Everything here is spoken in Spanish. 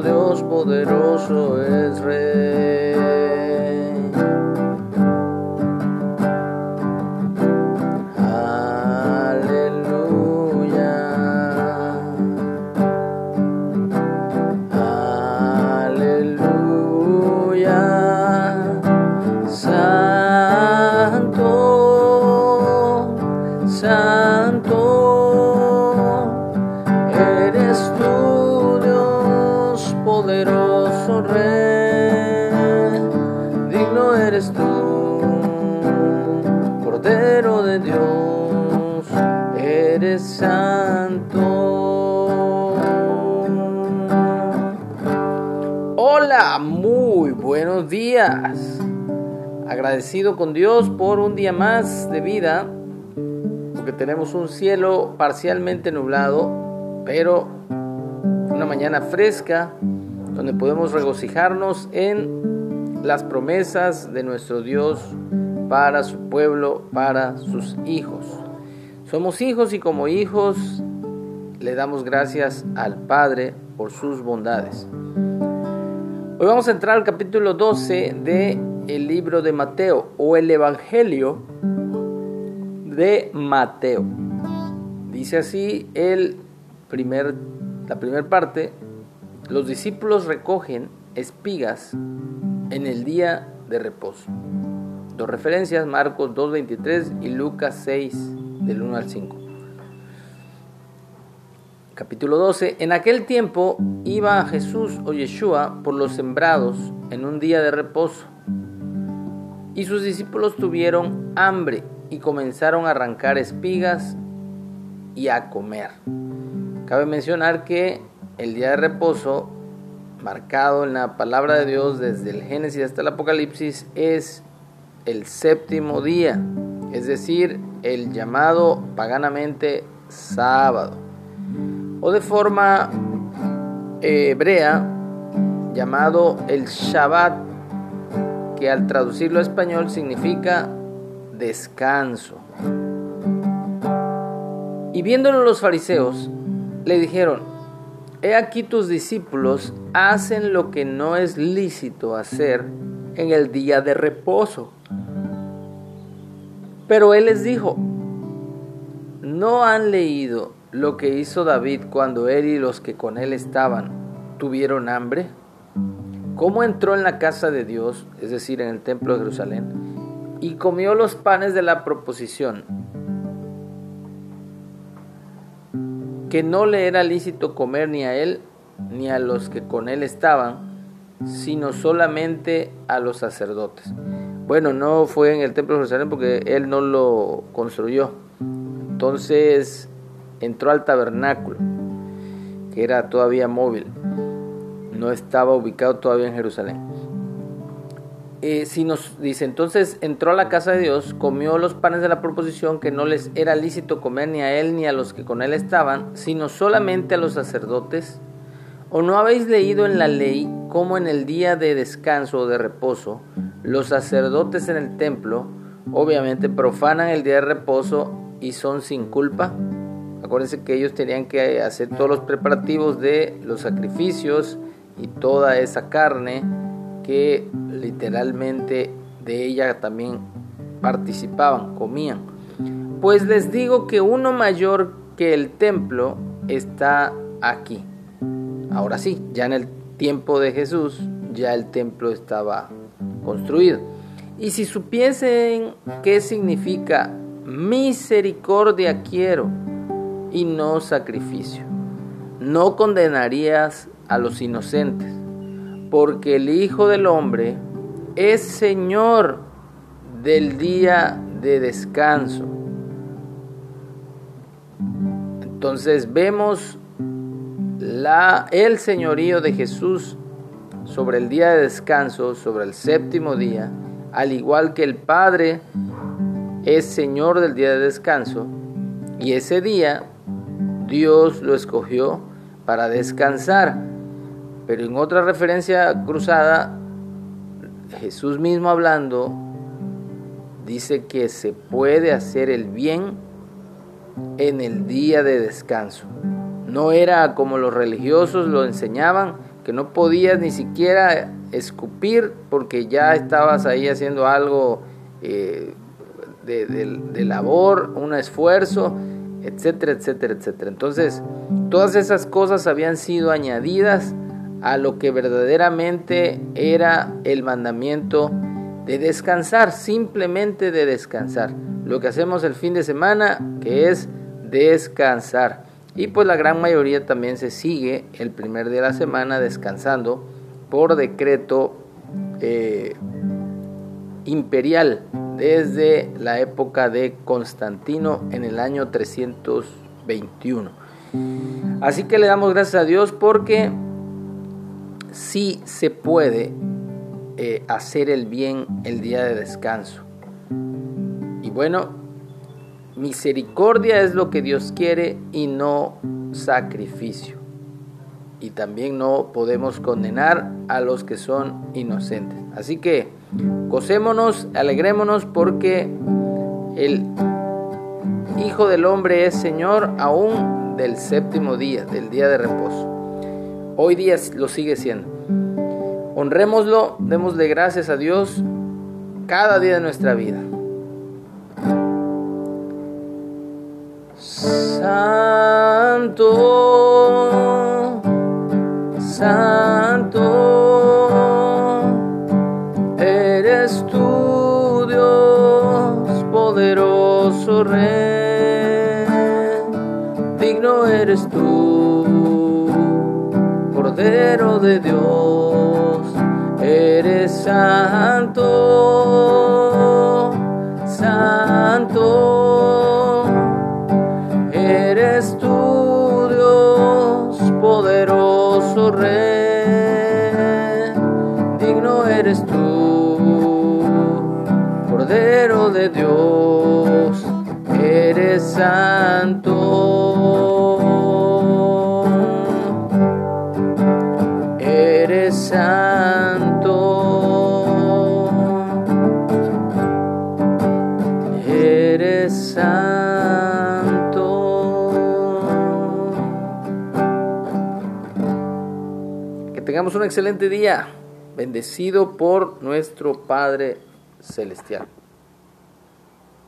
Dios poderoso es rey. Poderoso Rey, digno eres tú, Cordero de Dios, eres santo. Hola, muy buenos días. Agradecido con Dios por un día más de vida, porque tenemos un cielo parcialmente nublado, pero una mañana fresca, donde podemos regocijarnos en las promesas de nuestro Dios para su pueblo, para sus hijos. Somos hijos y como hijos le damos gracias al Padre por sus bondades. Hoy vamos a entrar al capítulo 12 de el libro de Mateo o el Evangelio de Mateo. Dice así el primer, la primera parte, los discípulos recogen espigas en el día de reposo. Dos referencias, Marcos 2.23 y Lucas 6 del 1 al 5. Capítulo 12. En aquel tiempo iba Jesús o Yeshua por los sembrados en un día de reposo. Y sus discípulos tuvieron hambre y comenzaron a arrancar espigas y a comer. Cabe mencionar que el día de reposo, marcado en la palabra de Dios desde el Génesis hasta el Apocalipsis, es el séptimo día, es decir, el llamado paganamente sábado, o de forma hebrea llamado el Shabbat, que al traducirlo a español significa descanso. Y viéndolo los fariseos, le dijeron, he aquí tus discípulos hacen lo que no es lícito hacer en el día de reposo. Pero él les dijo, ¿no han leído lo que hizo David cuando él y los que con él estaban tuvieron hambre? ¿Cómo entró en la casa de Dios, es decir, en el templo de Jerusalén, y comió los panes de la proposición, que no le era lícito comer ni a él ni a los que con él estaban, sino solamente a los sacerdotes. Bueno, no fue en el templo de Jerusalén porque él no lo construyó. Entonces entró al tabernáculo, que era todavía móvil, no estaba ubicado todavía en Jerusalén. Eh, si nos dice, entonces entró a la casa de Dios, comió los panes de la proposición que no les era lícito comer ni a él ni a los que con él estaban, sino solamente a los sacerdotes. ¿O no habéis leído en la ley cómo en el día de descanso o de reposo los sacerdotes en el templo obviamente profanan el día de reposo y son sin culpa? Acuérdense que ellos tenían que hacer todos los preparativos de los sacrificios y toda esa carne que literalmente de ella también participaban, comían. Pues les digo que uno mayor que el templo está aquí. Ahora sí, ya en el tiempo de Jesús, ya el templo estaba construido. Y si supiesen qué significa misericordia quiero y no sacrificio, no condenarías a los inocentes, porque el Hijo del Hombre es Señor del día de descanso. Entonces vemos el señorío de Jesús sobre el día de descanso, sobre el séptimo día, al igual que el Padre es Señor del día de descanso, y ese día Dios lo escogió para descansar. Pero en otra referencia cruzada, Jesús mismo hablando, dice que se puede hacer el bien en el día de descanso. No era como los religiosos lo enseñaban, que no podías ni siquiera escupir porque ya estabas ahí haciendo algo eh, de, de, labor, un esfuerzo, etcétera, etcétera, etcétera. Entonces, todas esas cosas habían sido añadidas a lo que verdaderamente era el mandamiento de descansar, simplemente de descansar. Lo que hacemos el fin de semana, que es descansar. Y pues la gran mayoría también se sigue el primer día de la semana descansando por decreto eh, imperial desde la época de Constantino en el año 321. Así que le damos gracias a Dios porque sí se puede eh, hacer el bien el día de descanso. Y bueno, misericordia es lo que Dios quiere y no sacrificio. Y también no podemos condenar a los que son inocentes. Así que gocémonos, alegrémonos porque el Hijo del Hombre es Señor aún del séptimo día, del día de reposo. Hoy día lo sigue siendo. Honrémoslo, démosle gracias a Dios cada día de nuestra vida. Santo, Santo, eres tú Dios, poderoso Rey, digno eres tú, Cordero de Dios, eres santo, santo. Santo. tengamos un excelente día, bendecido por nuestro Padre Celestial.